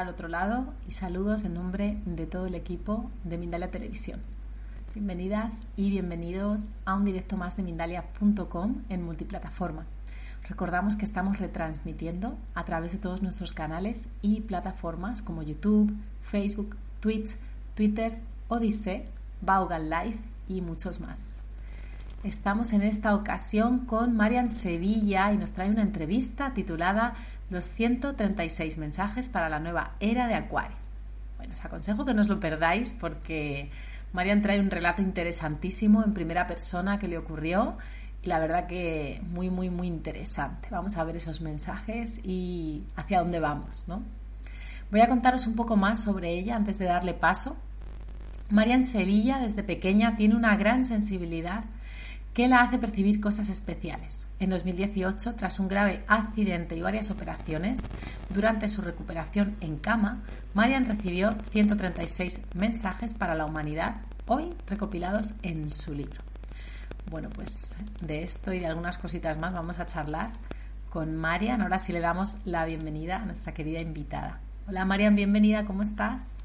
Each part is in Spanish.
al otro lado y saludos en nombre de todo el equipo de Mindalia Televisión. Bienvenidas y bienvenidos a un directo más de Mindalia.com en multiplataforma. Recordamos que estamos retransmitiendo a través de todos nuestros canales y plataformas como YouTube, Facebook, Twitch, Twitter, Odyssey, Baugal Live y muchos más. Estamos en esta ocasión con Marian Sevilla y nos trae una entrevista titulada Los 136 mensajes para la nueva era de Acuario. Bueno, os aconsejo que no os lo perdáis porque Marian trae un relato interesantísimo en primera persona que le ocurrió y la verdad que muy, muy, muy interesante. Vamos a ver esos mensajes y hacia dónde vamos, ¿no? Voy a contaros un poco más sobre ella antes de darle paso. Marian Sevilla desde pequeña tiene una gran sensibilidad que la hace percibir cosas especiales. En 2018, tras un grave accidente y varias operaciones, durante su recuperación en cama, Marian recibió 136 mensajes para la humanidad, hoy recopilados en su libro. Bueno, pues de esto y de algunas cositas más vamos a charlar con Marian. Ahora sí le damos la bienvenida a nuestra querida invitada. Hola Marian, bienvenida, ¿cómo estás?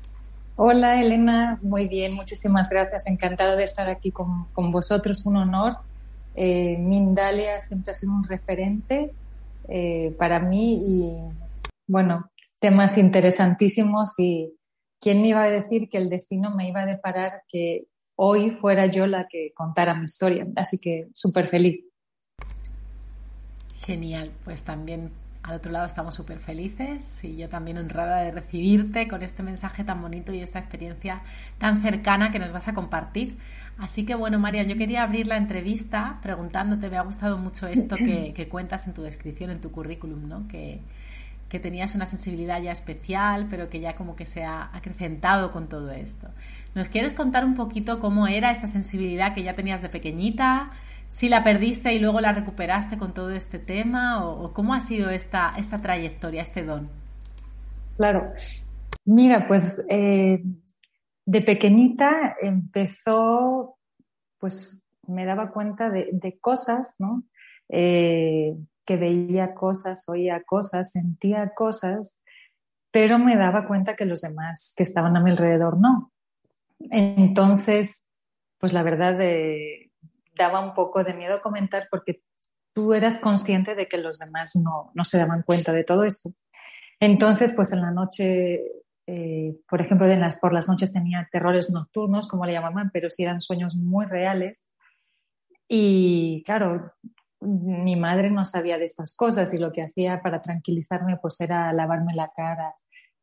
Hola Elena, muy bien, muchísimas gracias. Encantada de estar aquí con, vosotros, un honor. Eh, Mindalia siempre ha sido un referente eh, para mí y, bueno, temas interesantísimos y quién me iba a decir que el destino me iba a deparar que hoy fuera yo la que contara mi historia. Así que súper feliz. Genial, pues también al otro lado estamos súper felices y yo también honrada de recibirte con este mensaje tan bonito y esta experiencia tan cercana que nos vas a compartir. Así que bueno, María, yo quería abrir la entrevista preguntándote, me ha gustado mucho esto que, cuentas en tu descripción, en tu currículum, ¿no? Que, que tenías una sensibilidad ya especial, pero que ya como que se ha acrecentado con todo esto. ¿Nos quieres contar un poquito cómo era esa sensibilidad que ya tenías de pequeñita? Si la perdiste y luego la recuperaste con todo este tema o, cómo ha sido esta, esta trayectoria, este don. Claro, mira, pues eh, de pequeñita empezó, pues me daba cuenta de, cosas, ¿no? Eh, que veía cosas, oía cosas, sentía cosas, pero me daba cuenta que los demás que estaban a mi alrededor no. Entonces, pues la verdad de, daba un poco de miedo comentar porque tú eras consciente de que los demás no, no se daban cuenta de todo esto. Entonces, pues en la noche, eh, por ejemplo, por las noches tenía terrores nocturnos, como le llamaban, pero sí eran sueños muy reales. Y claro, mi madre no sabía de estas cosas y lo que hacía para tranquilizarme pues era lavarme la cara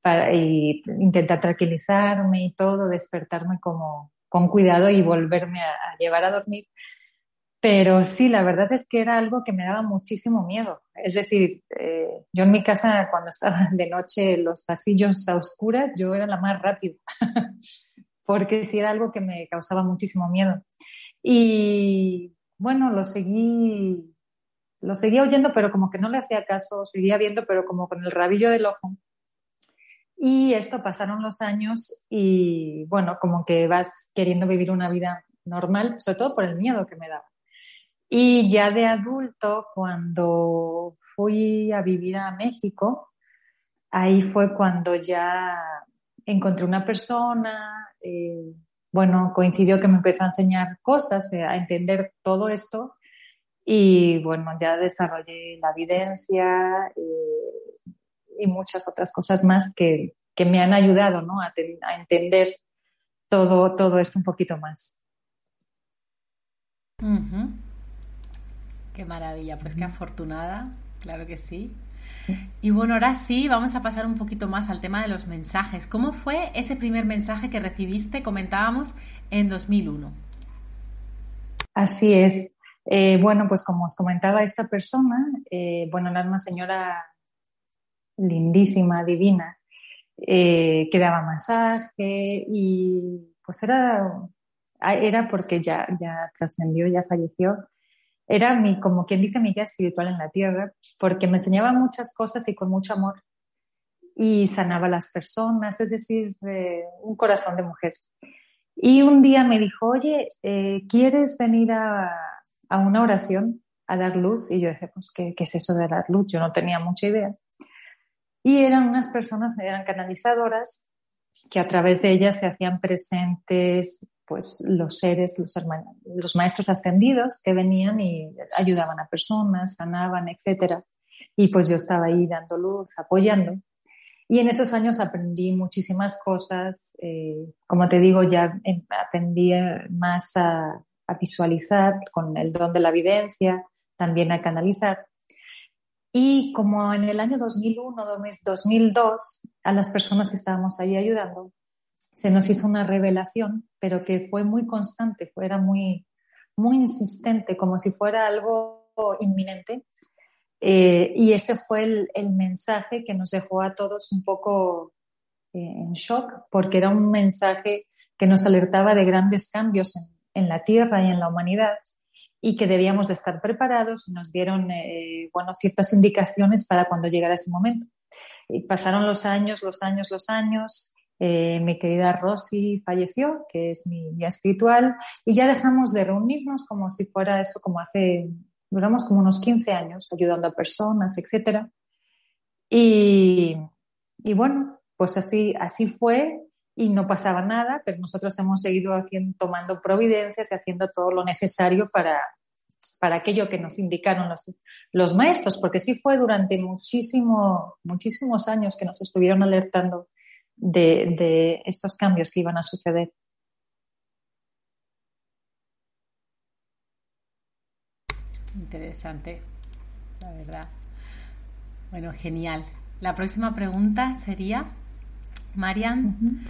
para, y intentar tranquilizarme y todo, despertarme como con cuidado y volverme a llevar a dormir. Pero sí, la verdad es que era algo que me daba muchísimo miedo. Es decir, eh, yo en mi casa cuando estaba de noche los pasillos a oscuras, yo era la más rápida, porque sí era algo que me causaba muchísimo miedo. Y bueno, lo seguí, lo seguía oyendo, pero como que no le hacía caso, seguía viendo, pero como con el rabillo del ojo. Y esto pasaron los años y bueno, como que vas queriendo vivir una vida normal, sobre todo por el miedo que me daba. Y ya de adulto, cuando fui a vivir a México, ahí fue cuando ya encontré una persona, eh, bueno, coincidió que me empezó a enseñar cosas, eh, a entender todo esto y bueno, ya desarrollé la evidencia eh, y muchas otras cosas más que, que me han ayudado ¿no? a, a entender todo, todo esto un poquito más. Qué maravilla, pues qué afortunada, claro que sí. Y bueno, ahora sí, vamos a pasar un poquito más al tema de los mensajes. ¿Cómo fue ese primer mensaje que recibiste, comentábamos, en 2001? Así es. Eh, bueno, pues como os comentaba esta persona, eh, bueno, era una señora lindísima, divina, eh, que daba masaje y pues era, era porque ya, ya trascendió, ya falleció era mi, como quien dice, mi guía espiritual en la tierra, porque me enseñaba muchas cosas y con mucho amor. Y sanaba a las personas, es decir, un corazón de mujer. Y un día me dijo, oye, eh, ¿quieres venir a, a, una oración, a dar luz? Y yo decía, pues, ¿qué, ¿qué, es eso de dar luz? Yo no tenía mucha idea. Y eran unas personas, eran canalizadoras, que a través de ellas se hacían presentes pues los seres, los, hermanos, los maestros ascendidos que venían y ayudaban a personas, sanaban, etcétera. Y pues yo estaba ahí dando luz, apoyando. Y en esos años aprendí muchísimas cosas. Eh, como te digo, ya aprendí más a, a, visualizar con el don de la evidencia, también a canalizar. Y como en el año 2001, 2002, a las personas que estábamos ahí ayudando, se nos hizo una revelación, pero que fue muy constante, era muy, muy insistente, como si fuera algo inminente. Eh, y ese fue el, mensaje que nos dejó a todos un poco eh, en shock, porque era un mensaje que nos alertaba de grandes cambios en, la Tierra y en la humanidad y que debíamos de estar preparados y nos dieron eh, bueno, ciertas indicaciones para cuando llegara ese momento. Y pasaron los años, los años, los años eh, mi querida Rosy falleció, que es mi guía espiritual, y ya dejamos de reunirnos como si fuera eso, como hace, duramos como unos 15 años ayudando a personas, etc. Y, y bueno, pues así, así fue y no pasaba nada, pero nosotros hemos seguido haciendo, tomando providencias y haciendo todo lo necesario para, para aquello que nos indicaron los, los maestros, porque sí fue durante muchísimo, muchísimos años que nos estuvieron alertando de, estos cambios que iban a suceder. Interesante, la verdad. Bueno, genial. La próxima pregunta sería, Marian,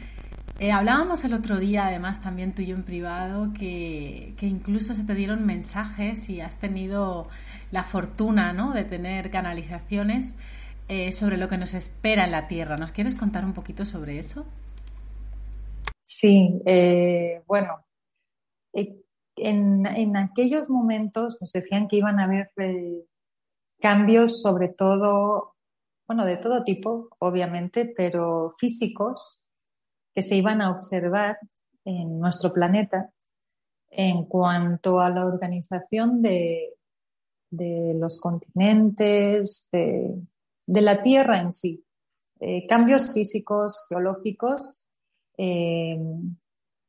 eh, hablábamos el otro día, además también tú y yo en privado, que, que, incluso se te dieron mensajes y has tenido la fortuna ¿no? de tener canalizaciones eh, sobre lo que nos espera en la Tierra. ¿Nos quieres contar un poquito sobre eso? Sí, eh, bueno, eh, en, aquellos momentos nos decían que iban a haber cambios sobre todo, bueno, de todo tipo, obviamente, pero físicos que se iban a observar en nuestro planeta en cuanto a la organización de, de los continentes, de, de la Tierra en sí. Eh, cambios físicos, geológicos. Eh,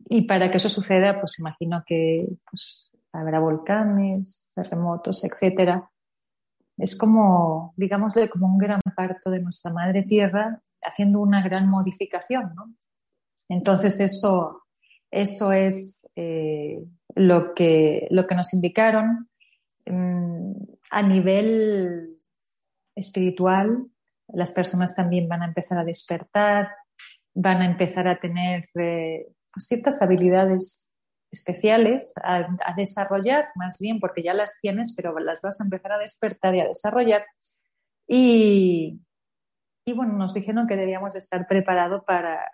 y para que eso suceda, pues imagino que pues, habrá volcanes, terremotos, etcétera. Es como, digámosle, como un gran parto de nuestra madre tierra haciendo una gran modificación, ¿no? Entonces eso, eso es eh, lo, que, lo que nos indicaron. Mm, a nivel espiritual, las personas también van a empezar a despertar, van a empezar a tener eh, pues, ciertas habilidades especiales a, desarrollar, más bien porque ya las tienes, pero las vas a empezar a despertar y a desarrollar. Y, y bueno, nos dijeron que debíamos estar preparados para,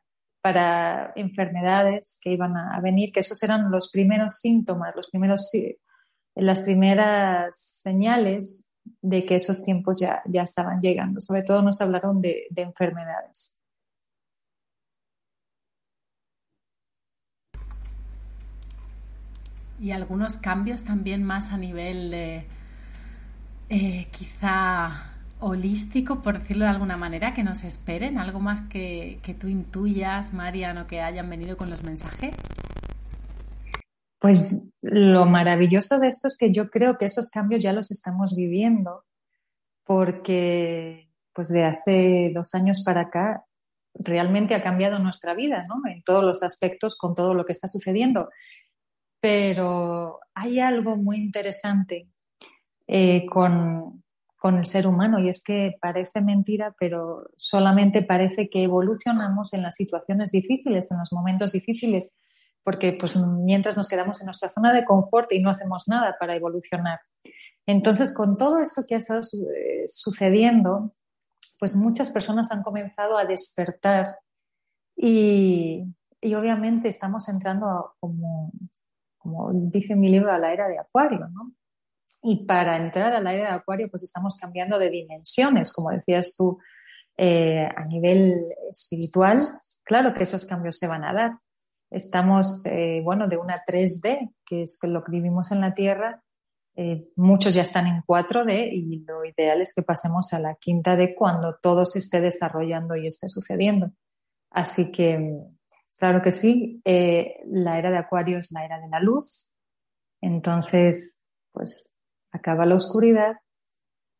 para enfermedades que iban a, venir, que esos eran los primeros síntomas, los primeros, las primeras señales de que esos tiempos ya, ya estaban llegando. Sobre todo nos hablaron de, enfermedades. Y algunos cambios también más a nivel de eh, quizá holístico, por decirlo de alguna manera, que nos esperen, algo más que, que tú intuyas, Mariano, que hayan venido con los mensajes. Pues lo maravilloso de esto es que yo creo que esos cambios ya los estamos viviendo porque pues de hace dos años para acá realmente ha cambiado nuestra vida, ¿no? En todos los aspectos con todo lo que está sucediendo. Pero hay algo muy interesante eh, con, con el ser humano y es que parece mentira, pero solamente parece que evolucionamos en las situaciones difíciles, en los momentos difíciles porque pues mientras nos quedamos en nuestra zona de confort y no hacemos nada para evolucionar. Entonces, con todo esto que ha estado eh, sucediendo, pues muchas personas han comenzado a despertar y, y obviamente estamos entrando, como, como dice mi libro, a la era de Acuario, ¿no? Y para entrar a la era de Acuario, pues estamos cambiando de dimensiones, como decías tú, eh, a nivel espiritual. Claro que esos cambios se van a dar, estamos, eh, bueno, de una 3D, que es lo que vivimos en la Tierra, Eh, muchos ya están en 4D y lo ideal es que pasemos a la quinta D cuando todo se esté desarrollando y esté sucediendo. Así que, claro que sí, eh, la era de Acuario es la era de la luz. Entonces, pues acaba la oscuridad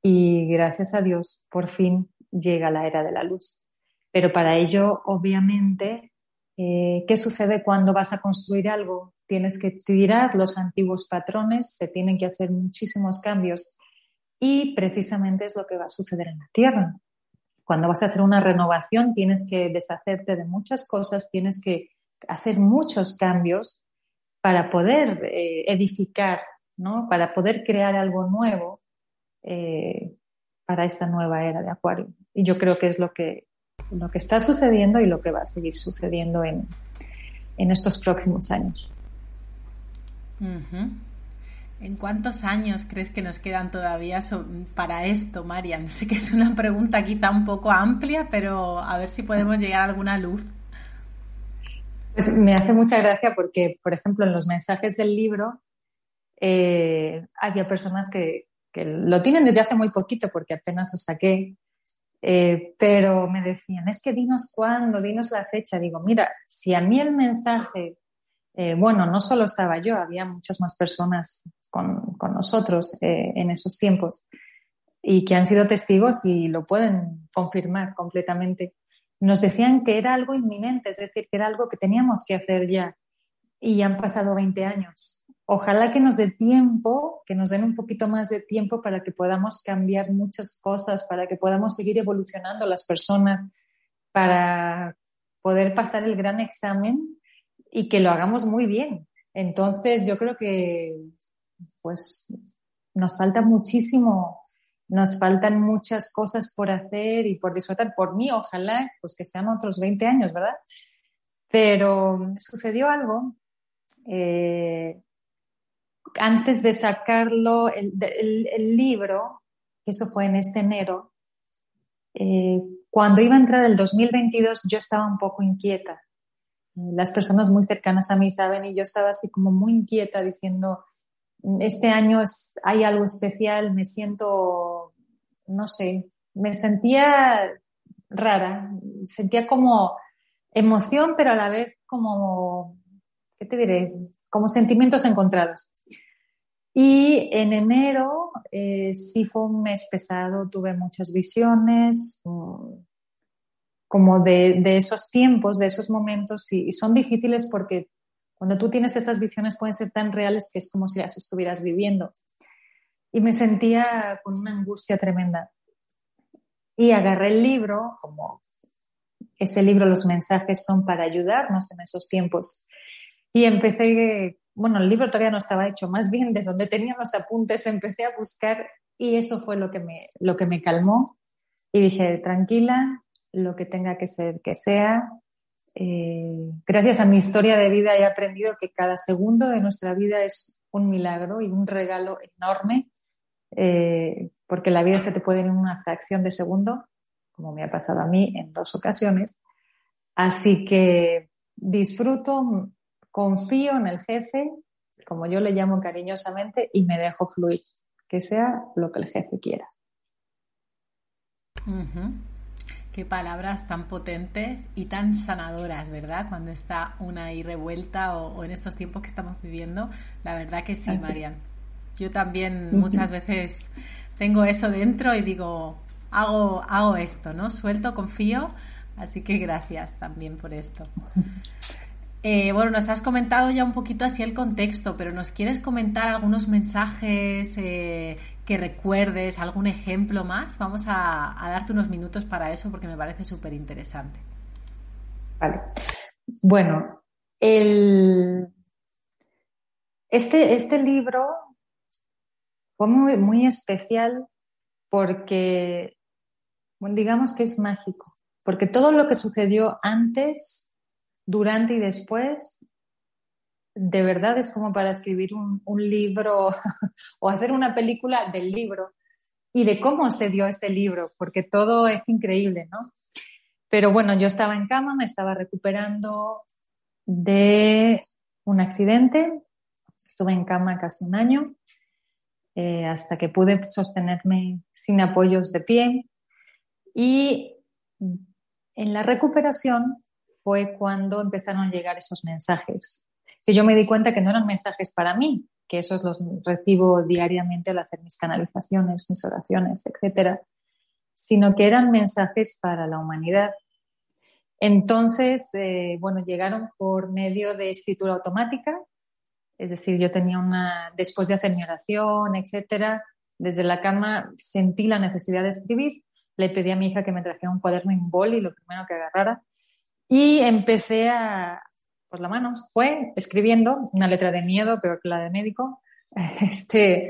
y gracias a Dios por fin llega la era de la luz. Pero para ello, obviamente, eh, ¿qué sucede cuando vas a construir algo? Tienes que tirar los antiguos patrones, se tienen que hacer muchísimos cambios y precisamente es lo que va a suceder en la Tierra. Cuando vas a hacer una renovación tienes que deshacerte de muchas cosas, tienes que hacer muchos cambios para poder eh, edificar, ¿no? para poder crear algo nuevo eh, para esta nueva era de Acuario. Y yo creo que es lo que lo que está sucediendo y lo que va a seguir sucediendo en, estos próximos años. ¿En cuántos años crees que nos quedan todavía para esto, Marian? Sé que es una pregunta quizá un poco amplia, pero a ver si podemos llegar a alguna luz. Pues me hace mucha gracia porque, por ejemplo, en los mensajes del libro eh, había personas que, que, lo tienen desde hace muy poquito porque apenas lo saqué eh, pero me decían, es que dinos cuándo, dinos la fecha. Digo, mira, si a mí el mensaje, eh, bueno, no solo estaba yo, había muchas más personas con, con nosotros eh, en esos tiempos y que han sido testigos y lo pueden confirmar completamente. Nos decían que era algo inminente, es decir, que era algo que teníamos que hacer ya. Y han pasado 20 años ojalá que nos dé tiempo, que nos den un poquito más de tiempo para que podamos cambiar muchas cosas, para que podamos seguir evolucionando las personas, para poder pasar el gran examen y que lo hagamos muy bien. Entonces, yo creo que pues nos falta muchísimo, nos faltan muchas cosas por hacer y por disfrutar. Por mí, ojalá, pues que sean otros 20 años, ¿verdad? Pero sucedió algo eh, antes de sacarlo, el, libro, que eso fue en este enero, eh, cuando iba a entrar el 2022 yo estaba un poco inquieta. Las personas muy cercanas a mí saben y yo estaba así como muy inquieta diciendo, este año hay algo especial, me siento, no sé, me sentía rara, sentía como emoción, pero a la vez como, ¿qué te diré? Como sentimientos encontrados. Y en enero eh, sí fue un mes pesado, tuve muchas visiones, mm, como de, esos tiempos, de esos momentos, y, son difíciles porque cuando tú tienes esas visiones pueden ser tan reales que es como si las estuvieras viviendo. Y me sentía con una angustia tremenda. Y agarré el libro, como ese libro, los mensajes son para ayudarnos en esos tiempos. Y empecé bueno, el libro todavía no estaba hecho, más bien de donde tenía los apuntes empecé a buscar y eso fue lo que me, lo que me calmó y dije, tranquila, lo que tenga que ser, que sea. Eh, gracias a mi historia de vida he aprendido que cada segundo de nuestra vida es un milagro y un regalo enorme, eh, porque la vida se te puede en una fracción de segundo, como me ha pasado a mí en dos ocasiones. Así que disfruto, confío en el jefe, como yo le llamo cariñosamente, y me dejo fluir, que sea lo que el jefe quiera. Qué palabras tan potentes y tan sanadoras, ¿verdad? Cuando está una ahí revuelta o, en estos tiempos que estamos viviendo. La verdad que sí, Marian. Yo también muchas veces tengo eso dentro y digo, hago, hago esto, ¿no? Suelto, confío. Así que gracias también por esto. Eh, bueno, nos has comentado ya un poquito así el contexto, pero ¿nos quieres comentar algunos mensajes eh, que recuerdes, algún ejemplo más? Vamos a, darte unos minutos para eso porque me parece súper interesante. Vale. Bueno, este, este libro fue muy, muy especial porque, bueno, digamos que es mágico, porque todo lo que sucedió antes durante y después, de verdad es como para escribir un, libro o hacer una película del libro y de cómo se dio ese libro, porque todo es increíble, ¿no? Pero bueno, yo estaba en cama, me estaba recuperando de un accidente, estuve en cama casi un año. eh, hasta que pude sostenerme sin apoyos de pie. Y en la recuperación fue cuando empezaron a llegar esos mensajes, que yo me di cuenta que no eran mensajes para mí, que esos los recibo diariamente al hacer mis canalizaciones, mis oraciones, etcétera, sino que eran mensajes para la humanidad. Entonces, eh, bueno, llegaron por medio de escritura automática, es decir, yo tenía una, después de hacer mi oración, etcétera, desde la cama sentí la necesidad de escribir. Le pedí a mi hija que me trajera un cuaderno y un boli, lo primero que agarrara. Y empecé a, por la mano, fue escribiendo una letra de miedo, peor que la de médico. Este,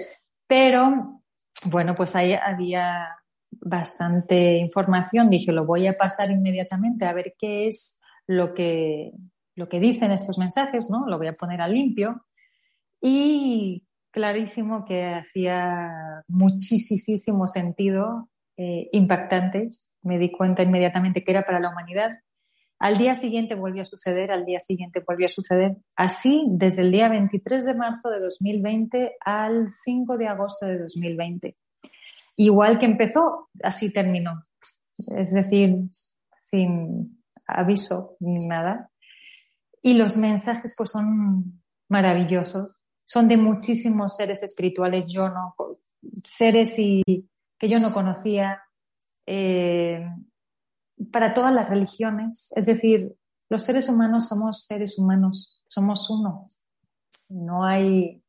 pero, bueno, pues ahí había bastante información. Dije, lo voy a pasar inmediatamente a ver qué es lo que, lo que dicen estos mensajes, ¿no? Lo voy a poner a limpio. Y clarísimo que hacía muchísimo sentido, eh, impactante. Me di cuenta inmediatamente que era para la humanidad. Al día siguiente volvió a suceder, al día siguiente volvió a suceder. Así, desde el día 23 de marzo de 2020 al 5 de agosto de 2020. Igual que empezó, así terminó. Es decir, sin aviso ni nada. Y los mensajes pues son maravillosos son de muchísimos seres espirituales, yo no, seres y, que yo no conocía, eh, para todas las religiones. Es decir, los seres humanos somos seres humanos, somos uno. No hay.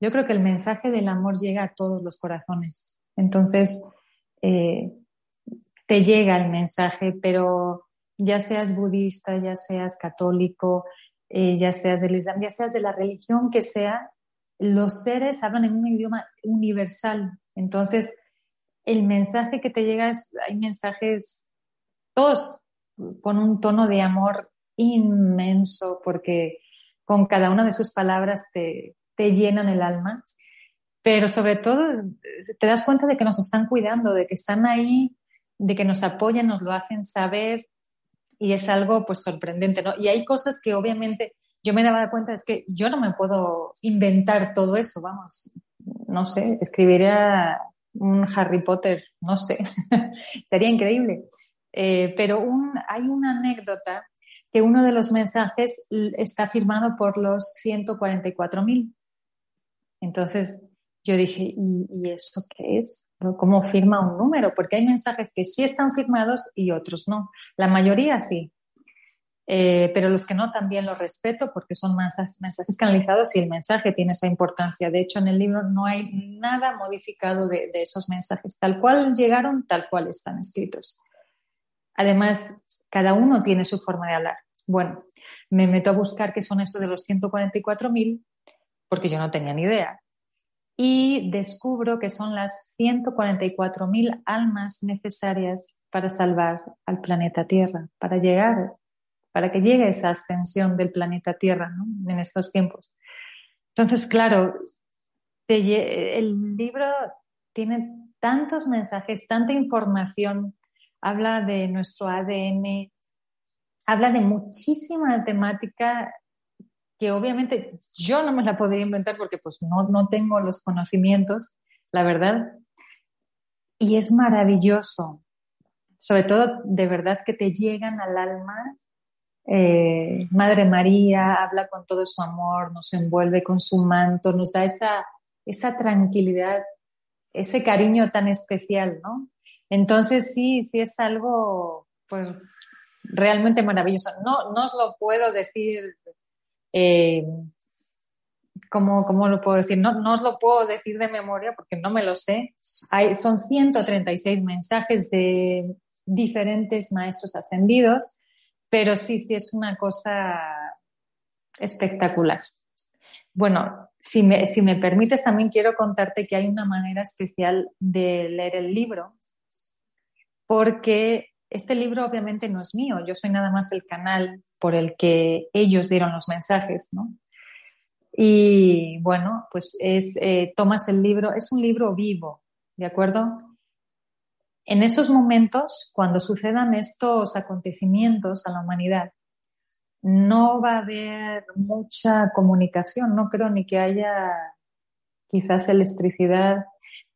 Yo creo que el mensaje del amor llega a todos los corazones. Entonces, eh, te llega el mensaje, pero ya seas budista, ya seas católico, eh, ya seas del Islam, ya seas de la religión que sea, los seres hablan en un idioma universal. Entonces, el mensaje que te llega es, hay mensajes, todos con un tono de amor inmenso, porque con cada una de sus palabras te, te llenan el alma. Pero sobre todo, te das cuenta de que nos están cuidando, de que están ahí, de que nos apoyan, nos lo hacen saber, y es algo pues sorprendente, ¿no? Y hay cosas que obviamente yo me daba cuenta, es que yo no me puedo inventar todo eso, vamos, no sé, escribiría un Harry Potter, no sé, sería increíble. Eh, pero un, hay una anécdota que uno de los mensajes está firmado por los 144.000. Entonces, yo dije, ¿y, eso qué es? ¿Cómo firma un número? Porque hay mensajes que sí están firmados y otros no. La mayoría sí. Eh, pero los que no también los respeto porque son mensajes canalizados y el mensaje tiene esa importancia. De hecho, en el libro no hay nada modificado de, de esos mensajes. Tal cual llegaron, tal cual están escritos. Además, cada uno tiene su forma de hablar. Bueno, me meto a buscar qué son esos de los 144.000 porque yo no tenía ni idea y descubro que son las 144.000 almas necesarias para salvar al planeta Tierra, para llegar, para que llegue esa ascensión del planeta Tierra en estos tiempos. Entonces, claro, el libro tiene tantos mensajes, tanta información, habla de nuestro ADN, habla de muchísima temática que obviamente yo no me la podría inventar porque pues no, no tengo los conocimientos, la verdad. Y es maravilloso, sobre todo de verdad que te llegan al alma. Eh, Madre María habla con todo su amor, nos envuelve con su manto, nos da esa, esa tranquilidad, ese cariño tan especial, ¿no? Entonces sí, sí es algo pues realmente maravilloso. No, no os lo puedo decir eh, ¿cómo, lo puedo decir? No, no os lo puedo decir de memoria porque no me lo sé. Hay, son 136 mensajes de diferentes maestros ascendidos, pero sí, sí es una cosa espectacular. Bueno, si me, si me permites, también quiero contarte que hay una manera especial de leer el libro, porque este libro obviamente no es mío, yo soy nada más el canal por el que ellos dieron los mensajes, ¿no? Y bueno, pues es, eh, tomas el libro, es un libro vivo, ¿de acuerdo? En esos momentos, cuando sucedan estos acontecimientos a la humanidad, no va a haber mucha comunicación, no creo ni que haya quizás electricidad,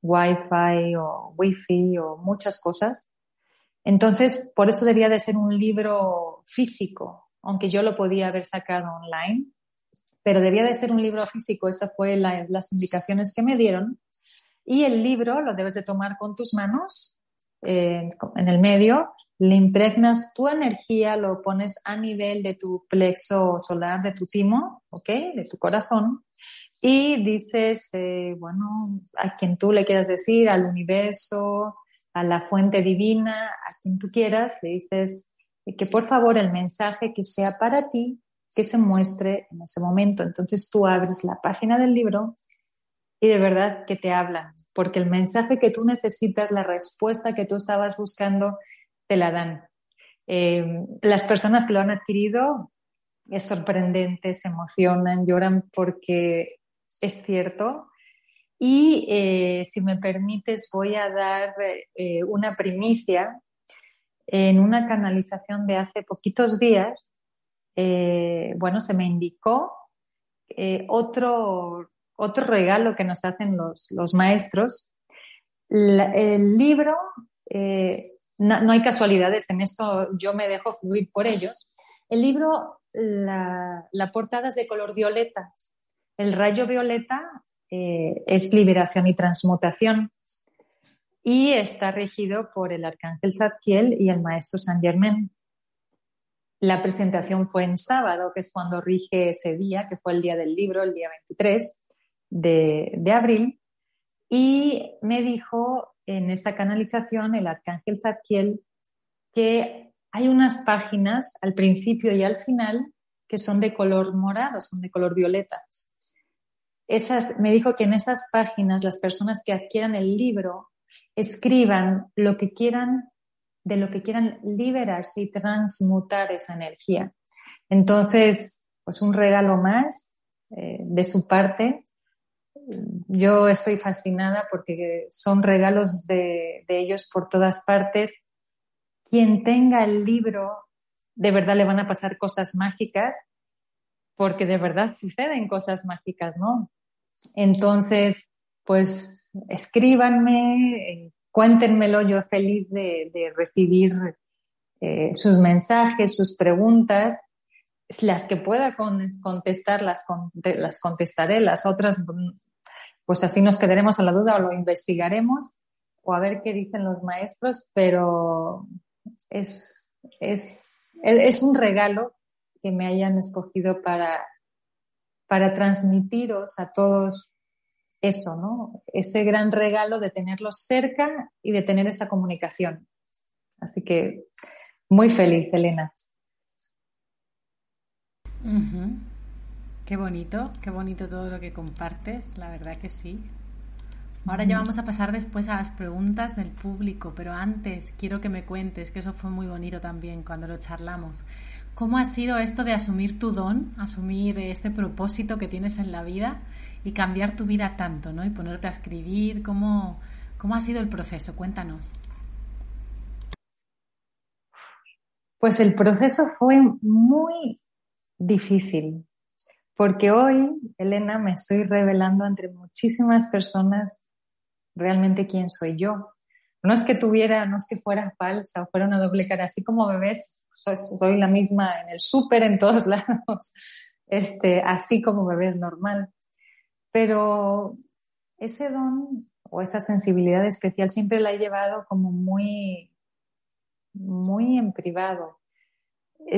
wifi o wifi o muchas cosas. Entonces, por eso debía de ser un libro físico, aunque yo lo podía haber sacado online, pero debía de ser un libro físico. Esas fue las indicaciones que me dieron. Y el libro lo debes de tomar con tus manos eh, en el medio, le impregnas tu energía, lo pones a nivel de tu plexo solar, de tu timo, ¿ok? De tu corazón. Y dices, eh, bueno, a quien tú le quieras decir, al universo, a la fuente divina, a quien tú quieras, le dices que por favor el mensaje que sea para ti, que se muestre en ese momento. Entonces tú abres la página del libro y de verdad que te hablan, porque el mensaje que tú necesitas, la respuesta que tú estabas buscando, te la dan. Eh, las personas que lo han adquirido es sorprendente, se emocionan, lloran porque es cierto. Y eh, si me permites, voy a dar eh, una primicia en una canalización de hace poquitos días. bueno, se me indicó otro, otro regalo que nos hacen los, los maestros. el libro no, hay casualidades en esto, yo me dejo fluir por ellos. El libro, la, portada es de color violeta. El rayo violeta eh, es liberación y transmutación y está regido por el arcángel Zadkiel y el maestro San Germain. La presentación fue en sábado, que es cuando rige ese día, que fue el día del libro, el día 23 de, de abril, y me dijo en esa canalización el arcángel Zadkiel que hay unas páginas al principio y al final que son de color morado, son de color violeta. Esas, me dijo que en esas páginas las personas que adquieran el libro escriban lo que quieran, de lo que quieran liberarse y transmutar esa energía. Entonces, pues un regalo más eh, de su parte yo estoy fascinada porque son regalos de, ellos por todas partes. Quien tenga el libro, de verdad le van a pasar cosas mágicas, porque de verdad suceden cosas mágicas, ¿no? Entonces, pues escríbanme, cuéntenmelo, yo feliz de, recibir eh, sus mensajes, sus preguntas. Las que pueda contestar, las, las contestaré, las otras pues así nos quedaremos a la duda o lo investigaremos o a ver qué dicen los maestros, pero es, es, es un regalo que me hayan escogido para, para transmitiros a todos eso, ¿no? Ese gran regalo de tenerlos cerca y de tener esa comunicación. Así que muy feliz, Elena. Qué bonito, qué bonito todo lo que compartes, la verdad que sí. Ahora ya vamos a pasar después a las preguntas del público, pero antes quiero que me cuentes, que eso fue muy bonito también cuando lo charlamos. ¿Cómo ha sido esto de asumir tu don, asumir este propósito que tienes en la vida y cambiar tu vida tanto, ¿no? Y ponerte a escribir, ¿cómo, cómo ha sido el proceso? Cuéntanos. Pues el proceso fue muy difícil, porque hoy, Elena, me estoy revelando entre muchísimas personas realmente quién soy yo. No es que tuviera, no es que fuera falsa o fuera una doble cara, así como me ves, soy, la misma en el súper, en todos lados, este, así como me ves normal. Pero ese don o esa sensibilidad especial siempre la he llevado como muy, muy en privado.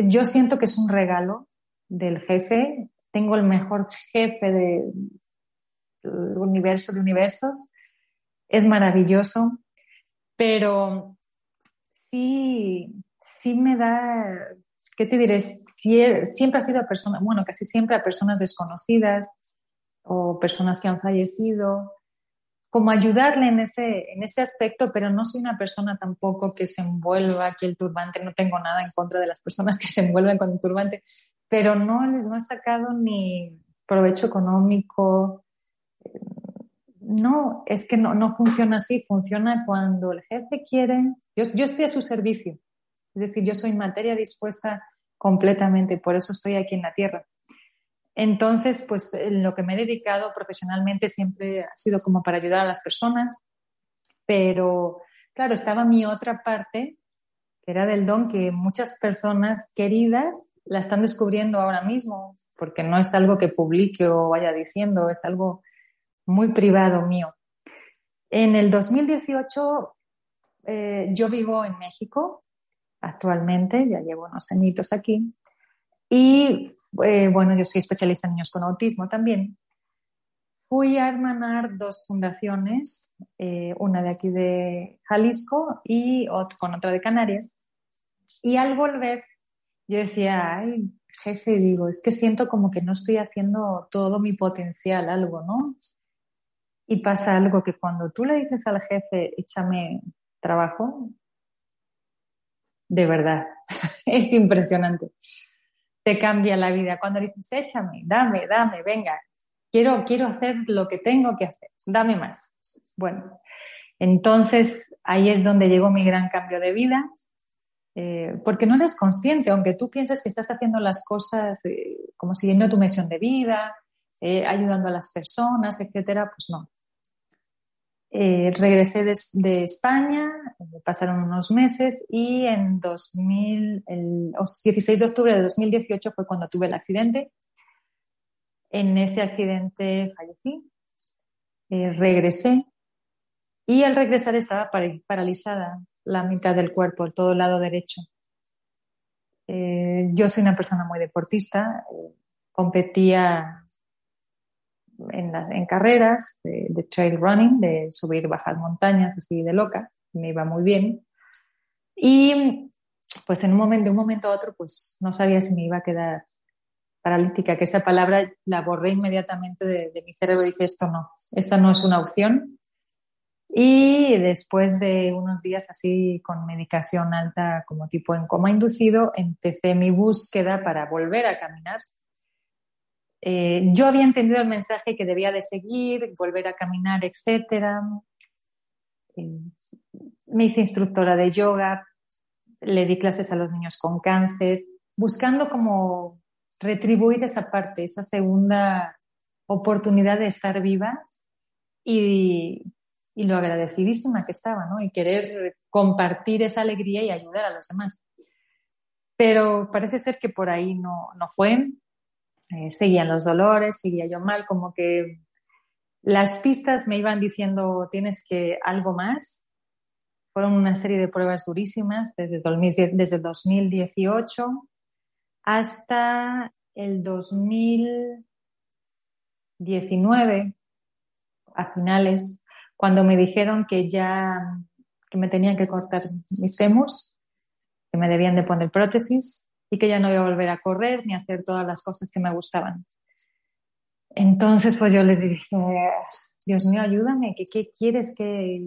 Yo siento que es un regalo del jefe tengo el mejor jefe del universo de universos, es maravilloso, pero sí, sí me da, ¿qué te diré? siempre ha sido a personas, bueno, casi siempre a personas desconocidas o personas que han fallecido, como ayudarle en ese, en ese aspecto, pero no soy una persona tampoco que se envuelva aquí el turbante, no tengo nada en contra de las personas que se envuelven con el turbante, pero no, no he sacado ni provecho económico. No, es que no, no funciona así, funciona cuando el jefe quiere, yo, yo estoy a su servicio, es decir, yo soy materia dispuesta completamente, por eso estoy aquí en la tierra. Entonces, pues lo que me he dedicado profesionalmente siempre ha sido como para ayudar a las personas, pero claro, estaba mi otra parte, que era del don que muchas personas queridas la están descubriendo ahora mismo, porque no es algo que publique o vaya diciendo, es algo muy privado mío. En el 2018 eh, yo vivo en México actualmente, ya llevo unos añitos aquí, y eh, bueno, yo soy especialista en niños con autismo también. Fui a hermanar dos fundaciones, eh, una de aquí de Jalisco y con otra de Canarias. Y al volver, yo decía, ay, jefe, digo, es que siento como que no estoy haciendo todo mi potencial, algo, ¿no? Y pasa algo que cuando tú le dices al jefe, échame trabajo, de verdad, es impresionante. Te cambia la vida. Cuando dices, échame, dame, dame, venga, quiero, quiero hacer lo que tengo que hacer, dame más. Bueno, entonces ahí es donde llegó mi gran cambio de vida, eh, porque no eres consciente, aunque tú pienses que estás haciendo las cosas eh, como siguiendo tu misión de vida, eh, ayudando a las personas, etcétera, pues no. Regresé de, España, pasaron unos meses y en 2000, el 16 de octubre de 2018 fue cuando tuve el accidente. En ese accidente fallecí, regresé y al regresar estaba paralizada la mitad del cuerpo, todo el lado derecho. Eh, yo soy una persona muy deportista, eh, competía en, en carreras de, trail running, de subir, bajar montañas, así de loca, me iba muy bien. Y pues en un momento, de un momento a otro, pues no sabía si me iba a quedar paralítica, que esa palabra la borré inmediatamente de, de mi cerebro y dije, esto no, esta no es una opción, y después de unos días así con medicación alta como tipo en coma inducido, empecé mi búsqueda para volver a caminar. Eh, yo había entendido el mensaje que debía de seguir, volver a caminar, etc. Eh, me hice instructora de yoga, le di clases a los niños con cáncer, buscando como retribuir esa parte, esa segunda oportunidad de estar viva y y lo agradecidísima que estaba, ¿no? Y querer compartir esa alegría y ayudar a los demás. Pero parece ser que por ahí no, no fue. Eh, seguían los dolores, seguía yo mal, como que las pistas me iban diciendo tienes que algo más. Fueron una serie de pruebas durísimas desde, desde 2018 hasta el 2019, a finales, cuando me dijeron que ya que me tenían que cortar mis fémurs, que me debían de poner prótesis y que ya no iba a volver a correr ni a hacer todas las cosas que me gustaban. Entonces, pues yo les dije, Dios mío, ayúdame, ¿qué, qué quieres que,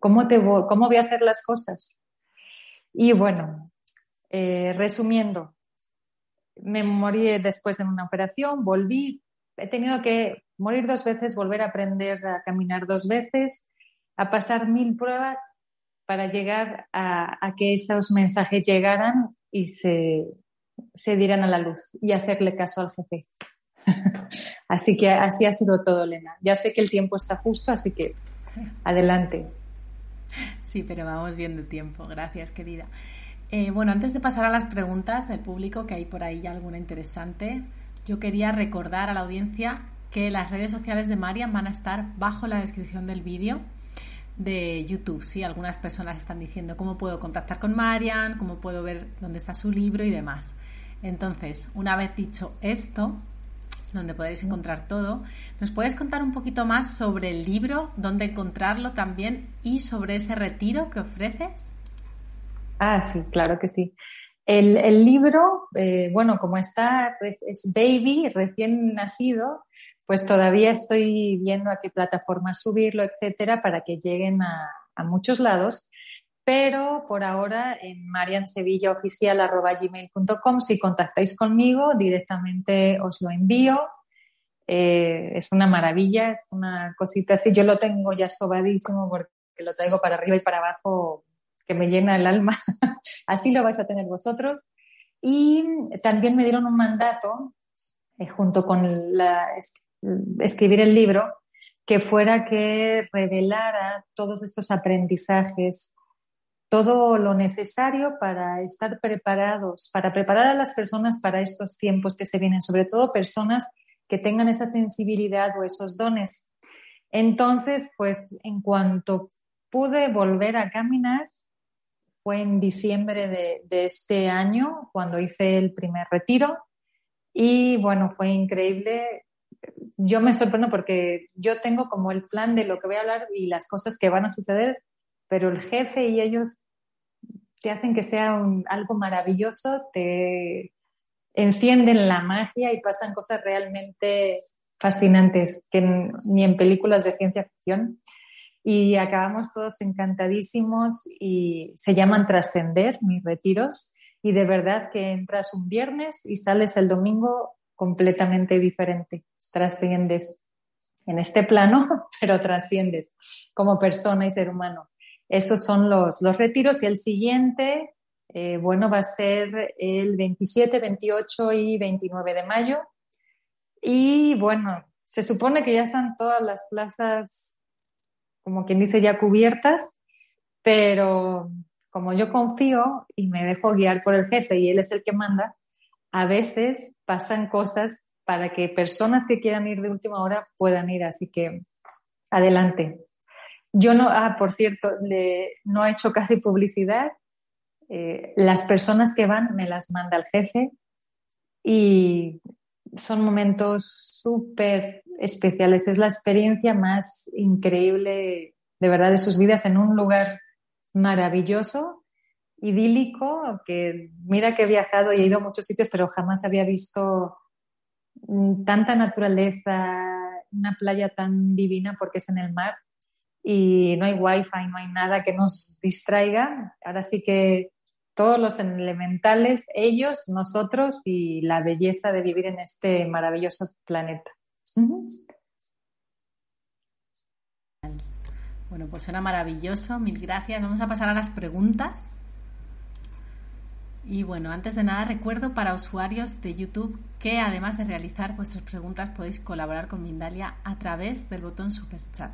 cómo te voy, cómo voy a hacer las cosas? Y bueno, eh, resumiendo, me morí después de una operación, volví, he tenido que morir dos veces, volver a aprender a caminar dos veces, a pasar mil pruebas para llegar a, que esos mensajes llegaran y se, se dieran a la luz y hacerle caso al jefe. así que así ha sido todo, Elena. Ya sé que el tiempo está justo, así que adelante. Sí, pero vamos bien de tiempo. Gracias, querida. Eh, bueno, antes de pasar a las preguntas del público, que hay por ahí alguna interesante, yo quería recordar a la audiencia que las redes sociales de Marian van a estar bajo la descripción del vídeo de YouTube. Sí, algunas personas están diciendo cómo puedo contactar con Marian, cómo puedo ver dónde está su libro y demás. Entonces, una vez dicho esto, donde podéis encontrar todo, ¿nos puedes contar un poquito más sobre el libro, dónde encontrarlo también y sobre ese retiro que ofreces? Ah, sí, claro que sí. El, libro, eh, bueno, como está, pues, es baby, recién nacido, pues todavía estoy viendo a qué plataformas subirlo, etcétera, para que lleguen a, muchos lados. Pero por ahora en mariansevillaoficial.com, si contactáis conmigo, directamente os lo envío. Eh, es una maravilla, es una cosita así. Yo lo tengo ya sobadísimo porque lo traigo para arriba y para abajo, que me llena el alma. así lo vais a tener vosotros. Y también me dieron un mandato eh, junto con escribir el libro, que fuera que revelara todos estos aprendizajes, todo lo necesario para estar preparados, para preparar a las personas para estos tiempos que se vienen, sobre todo personas que tengan esa sensibilidad o esos dones. Entonces, pues en cuanto pude volver a caminar, fue en diciembre de, de este año cuando hice el primer retiro y bueno, fue increíble. Yo me sorprendo porque yo tengo como el plan de lo que voy a hablar y las cosas que van a suceder, pero el jefe y ellos te hacen que sea algo maravilloso, te encienden la magia y pasan cosas realmente fascinantes que ni en películas de ciencia ficción. Y acabamos todos encantadísimos y se llaman trascender mis retiros. Y de verdad que entras un viernes y sales el domingo completamente diferente. Trasciendes en este plano, pero trasciendes como persona y ser humano. Esos son los, los retiros y el siguiente, eh, bueno, va a ser el 27, 28 y 29 de mayo. Y bueno, se supone que ya están todas las plazas, como quien dice, ya cubiertas, pero como yo confío y me dejo guiar por el jefe y él es el que manda, a veces pasan cosas para que personas que quieran ir de última hora puedan ir. Así que adelante. Yo no, ah, por cierto, no he hecho casi publicidad. Eh, las personas que van me las manda el jefe y son momentos súper especiales. Es la experiencia más increíble, de verdad, de sus vidas en un lugar maravilloso, idílico, que mira que he viajado y he ido a muchos sitios, pero jamás había visto mm, tanta naturaleza, una playa tan divina porque es en el mar y no hay wifi, no hay nada que nos distraiga. Ahora sí que todos los elementales, ellos, nosotros y la belleza de vivir en este maravilloso planeta. Bueno, pues suena maravilloso, mil gracias. Vamos a pasar a las preguntas. Y bueno, antes de nada recuerdo para usuarios de YouTube que además de realizar vuestras preguntas podéis colaborar con Mindalia a través del botón Super Chat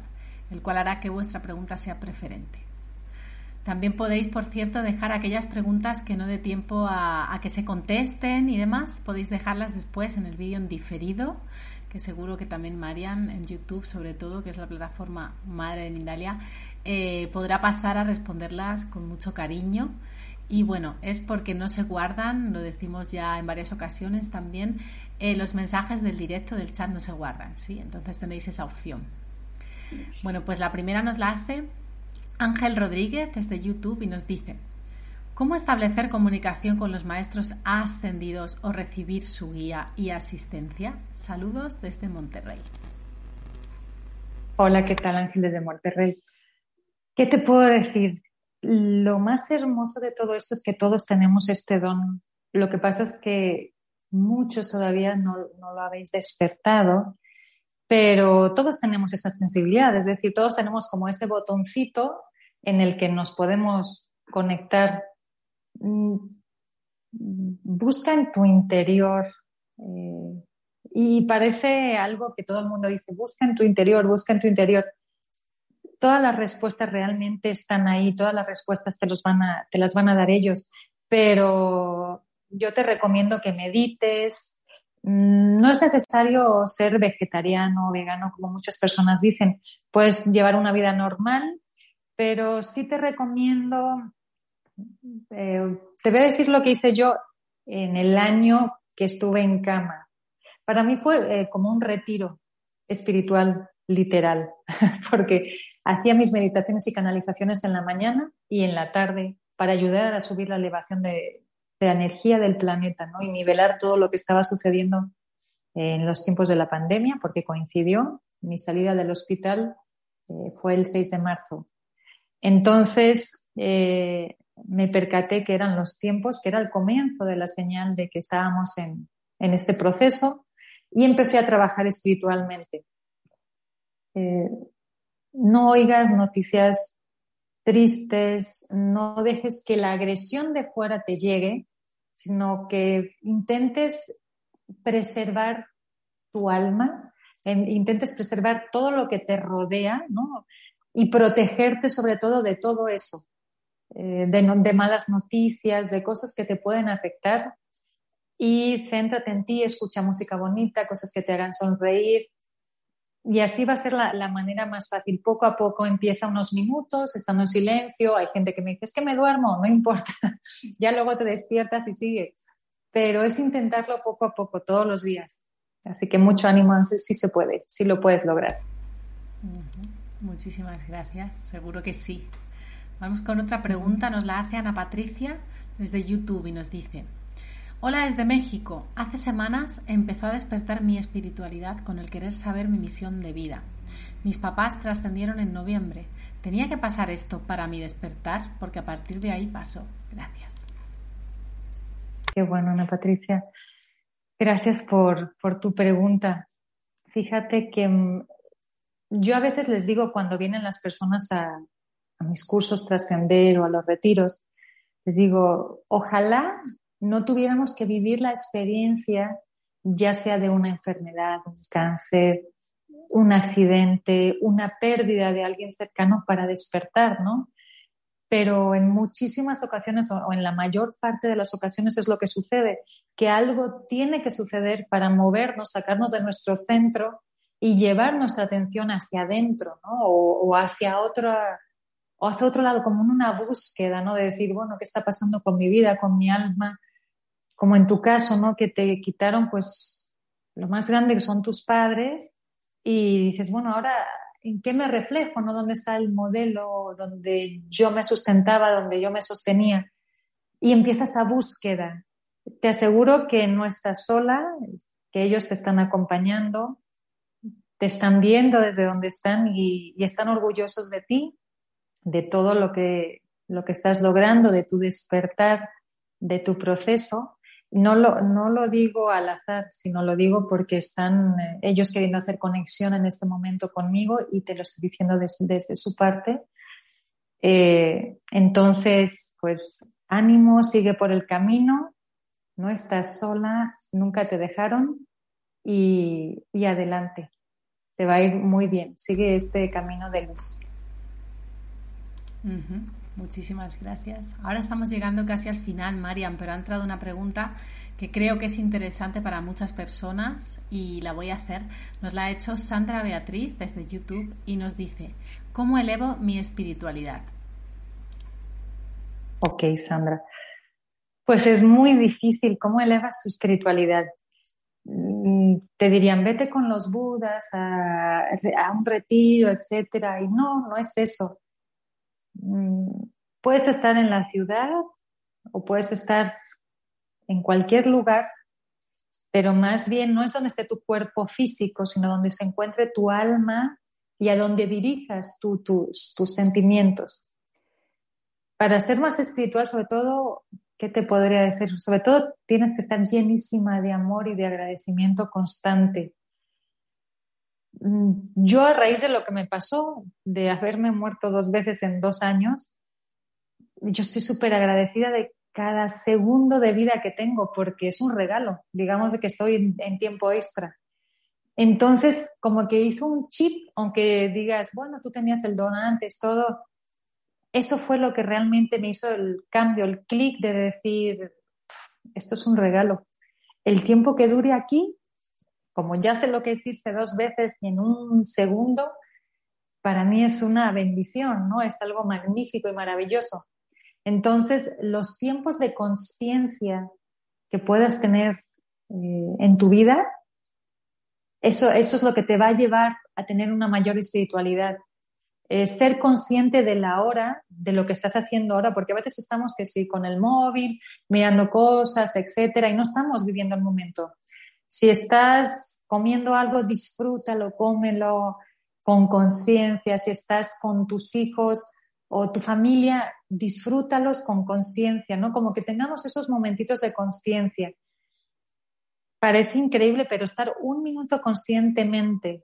el cual hará que vuestra pregunta sea preferente. También podéis, por cierto, dejar aquellas preguntas que no dé tiempo a, que se contesten y demás. Podéis dejarlas después en el vídeo en diferido, que seguro que también Marian en YouTube, sobre todo, que es la plataforma madre de Mindalia, eh, podrá pasar a responderlas con mucho cariño. Y bueno, es porque no se guardan, lo decimos ya en varias ocasiones también, eh, los mensajes del directo del chat no se guardan, ¿sí? Entonces tenéis esa opción. Bueno, pues la primera nos la hace Ángel Rodríguez desde YouTube y nos dice, ¿cómo establecer comunicación con los maestros ascendidos o recibir su guía y asistencia? Saludos desde Monterrey. Hola, ¿qué tal Ángel desde Monterrey? ¿Qué te puedo decir? Lo más hermoso de todo esto es que todos tenemos este don. Lo que pasa es que muchos todavía no, lo habéis despertado pero todos tenemos esa sensibilidad, es decir, todos tenemos como ese botoncito en el que nos podemos conectar. Mm, busca en tu interior. Eh, y parece algo que todo el mundo dice, busca en tu interior, busca en tu interior. Todas las respuestas realmente están ahí, todas las respuestas te, los van a, te las van a dar ellos, pero yo te recomiendo que medites, Mm, no es necesario ser vegetariano o vegano, como muchas personas dicen. Puedes llevar una vida normal, pero sí te recomiendo, eh, te voy a decir lo que hice yo en el año que estuve en cama. Para mí fue eh, como un retiro espiritual literal, porque hacía mis meditaciones y canalizaciones en la mañana y en la tarde para ayudar a subir la elevación de, la energía del planeta ¿no? y nivelar todo lo que estaba sucediendo en los tiempos de la pandemia, porque coincidió, mi salida del hospital eh, fue el 6 de marzo. Entonces eh, me percaté que eran los tiempos, que era el comienzo de la señal de que estábamos en, en este proceso y empecé a trabajar espiritualmente. Eh, no oigas noticias tristes, no dejes que la agresión de fuera te llegue, sino que intentes preservar tu alma, intentes preservar todo lo que te rodea, ¿no? Y protegerte sobre todo de todo eso, eh, de, de malas noticias, de cosas que te pueden afectar. Y céntrate en ti, escucha música bonita, cosas que te hagan sonreír, y así va a ser la, manera más fácil. Poco a poco empieza unos minutos, estando en silencio. Hay gente que me dice, es que me duermo, no importa. ya luego te despiertas y sigues. Pero es intentarlo poco a poco, todos los días. Así que mucho ánimo, sí se puede, sí lo puedes lograr. Muchísimas gracias, seguro que sí. Vamos con otra pregunta, nos la hace Ana Patricia desde YouTube y nos dice, Hola desde México. Hace semanas empezó a despertar mi espiritualidad con el querer saber mi misión de vida. Mis papás trascendieron en noviembre. Tenía que pasar esto para mi despertar porque a partir de ahí pasó. Gracias. Qué bueno, Ana Patricia. Gracias por, tu pregunta. Fíjate que mm, yo a veces les digo cuando vienen las personas a mis cursos trascender o a los retiros, les digo, ojalá no tuviéramos que vivir la experiencia ya sea de una enfermedad, un cáncer, un accidente, una pérdida de alguien cercano para despertar, ¿no? Pero en muchísimas ocasiones o en la mayor parte de las ocasiones es lo que sucede, que algo tiene que suceder para movernos, sacarnos de nuestro centro y llevar nuestra atención hacia adentro, ¿no? O, hacia otra o hacia otro lado, como en una búsqueda, ¿no? De decir, bueno, ¿qué está pasando con mi vida, con mi alma? Como en tu caso, ¿no? Que te quitaron, pues, lo más grande que son tus padres y dices, bueno, ahora, ¿en qué me reflejo, no? ¿Dónde está el modelo donde yo me sustentaba, donde yo me sostenía? Y empiezas a búsqueda. Te aseguro que no estás sola, que ellos te están acompañando, te están viendo desde donde están y, y están orgullosos de ti, de todo lo que, lo que estás logrando, de tu despertar, de tu proceso no lo, no lo digo al azar, sino lo digo porque están eh, ellos queriendo hacer conexión en este momento conmigo y te lo estoy diciendo desde, su parte. Eh, entonces, pues ánimo, sigue por el camino, no estás sola, nunca te dejaron y, y adelante. Te va a ir muy bien, sigue este camino de luz. Muchísimas gracias. Ahora estamos llegando casi al final, Marian, pero ha entrado una pregunta que creo que es interesante para muchas personas y la voy a hacer. Nos la ha hecho Sandra Beatriz desde YouTube y nos dice, ¿cómo elevo mi espiritualidad? Ok, Sandra. Pues es muy difícil. ¿Cómo elevas tu espiritualidad? Mm, te dirían, vete con los budas a, a un retiro, etcétera. Y no, no es eso. Mm, puedes estar en la ciudad o puedes estar en cualquier lugar, pero más bien no es donde esté tu cuerpo físico, sino donde se encuentre tu alma y a donde dirijas tus, tus sentimientos. Para ser más espiritual, sobre todo, ¿qué te podría decir? Sobre todo tienes que estar llenísima de amor y de agradecimiento constante. Mm, yo a raíz de lo que me pasó, de haberme muerto dos veces en dos años, yo estoy súper agradecida de cada segundo de vida que tengo porque es un regalo, digamos de que estoy en, tiempo extra. Entonces, como que hizo un chip, aunque digas, bueno, tú tenías el don antes, todo, eso fue lo que realmente me hizo el cambio, el clic de decir, esto es un regalo. El tiempo que dure aquí como ya sé lo que hiciste dos veces en un segundo, para mí es una bendición, ¿no? Es algo magnífico y maravilloso. Entonces, los tiempos de conciencia que puedas tener eh, en tu vida, eso, eso es lo que te va a llevar a tener una mayor espiritualidad. Eh, ser consciente de la hora, de lo que estás haciendo ahora, porque a veces estamos que sí, con el móvil, mirando cosas, etcétera, y no estamos viviendo el momento. Si estás comiendo algo, disfrútalo, cómelo con conciencia. Si estás con tus hijos o tu familia, disfrútalos con conciencia, ¿no? Como que tengamos esos momentitos de conciencia. Parece increíble, pero estar un minuto conscientemente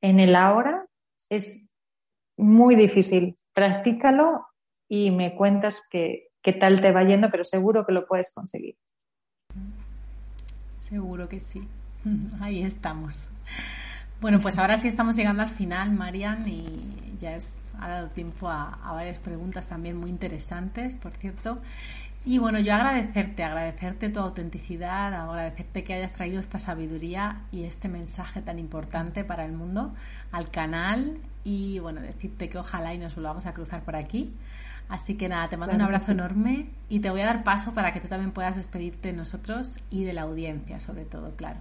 en el ahora es muy difícil. Practícalo y me cuentas qué tal te va yendo, pero seguro que lo puedes conseguir. Seguro que sí. Ahí estamos. Bueno, pues ahora sí estamos llegando al final, Marian, y ya es, ha dado tiempo a, a varias preguntas también muy interesantes, por cierto. Y bueno, yo agradecerte, agradecerte tu autenticidad, agradecerte que hayas traído esta sabiduría y este mensaje tan importante para el mundo al canal y bueno, decirte que ojalá y nos volvamos a cruzar por aquí. Así que nada, te mando un abrazo enorme y te voy a dar paso para que tú también puedas despedirte de nosotros y de la audiencia, sobre todo, claro.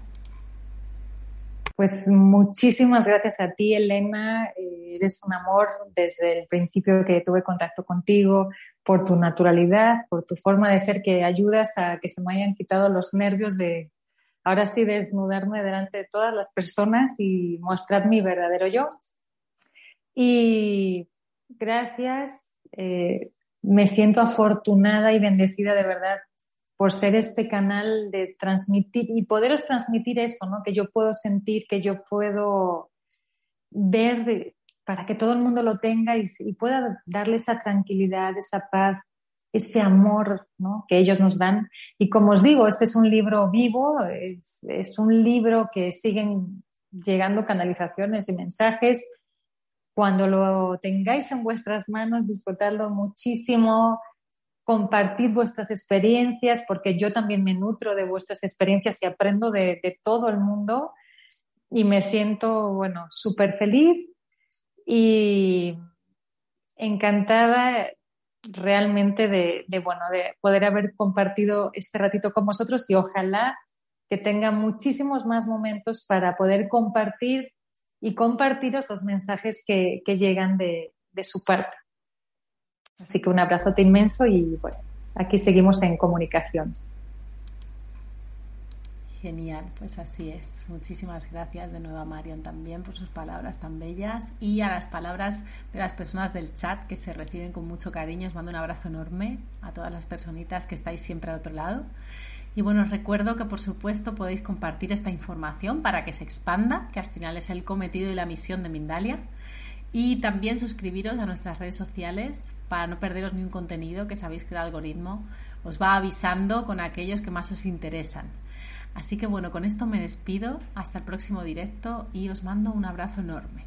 Pues muchísimas gracias a ti, Elena. Eh, eres un amor desde el principio que tuve contacto contigo, por tu naturalidad, por tu forma de ser que ayudas a que se me hayan quitado los nervios de ahora sí desnudarme delante de todas las personas y mostrar mi verdadero yo. Y gracias, eh, me siento afortunada y bendecida de verdad por ser este canal de transmitir y poderos transmitir eso, ¿no? Que yo puedo sentir, que yo puedo ver para que todo el mundo lo tenga y, pueda darle esa tranquilidad, esa paz, ese amor ¿no? que ellos nos dan. Y como os digo, este es un libro vivo, es, es un libro que siguen llegando canalizaciones y mensajes. Cuando lo tengáis en vuestras manos, disfrutarlo muchísimo, compartir vuestras experiencias, porque yo también me nutro de vuestras experiencias y aprendo de, de todo el mundo y me siento, bueno, súper feliz y encantada realmente de, bueno, de poder haber compartido este ratito con vosotros y ojalá que tenga muchísimos más momentos para poder compartir y compartiros los mensajes que, que llegan de, de su parte. Así que un abrazote inmenso y bueno, aquí seguimos en comunicación. Genial, pues así es. Muchísimas gracias de nuevo a Marion también por sus palabras tan bellas y a las palabras de las personas del chat que se reciben con mucho cariño. Os mando un abrazo enorme a todas las personitas que estáis siempre al otro lado. Y bueno, os recuerdo que por supuesto podéis compartir esta información para que se expanda, que al final es el cometido y la misión de Mindalia. Y también suscribiros a nuestras redes sociales para no perderos ningún contenido, que sabéis que el algoritmo os va avisando con aquellos que más os interesan. Así que bueno, con esto me despido, hasta el próximo directo y os mando un abrazo enorme.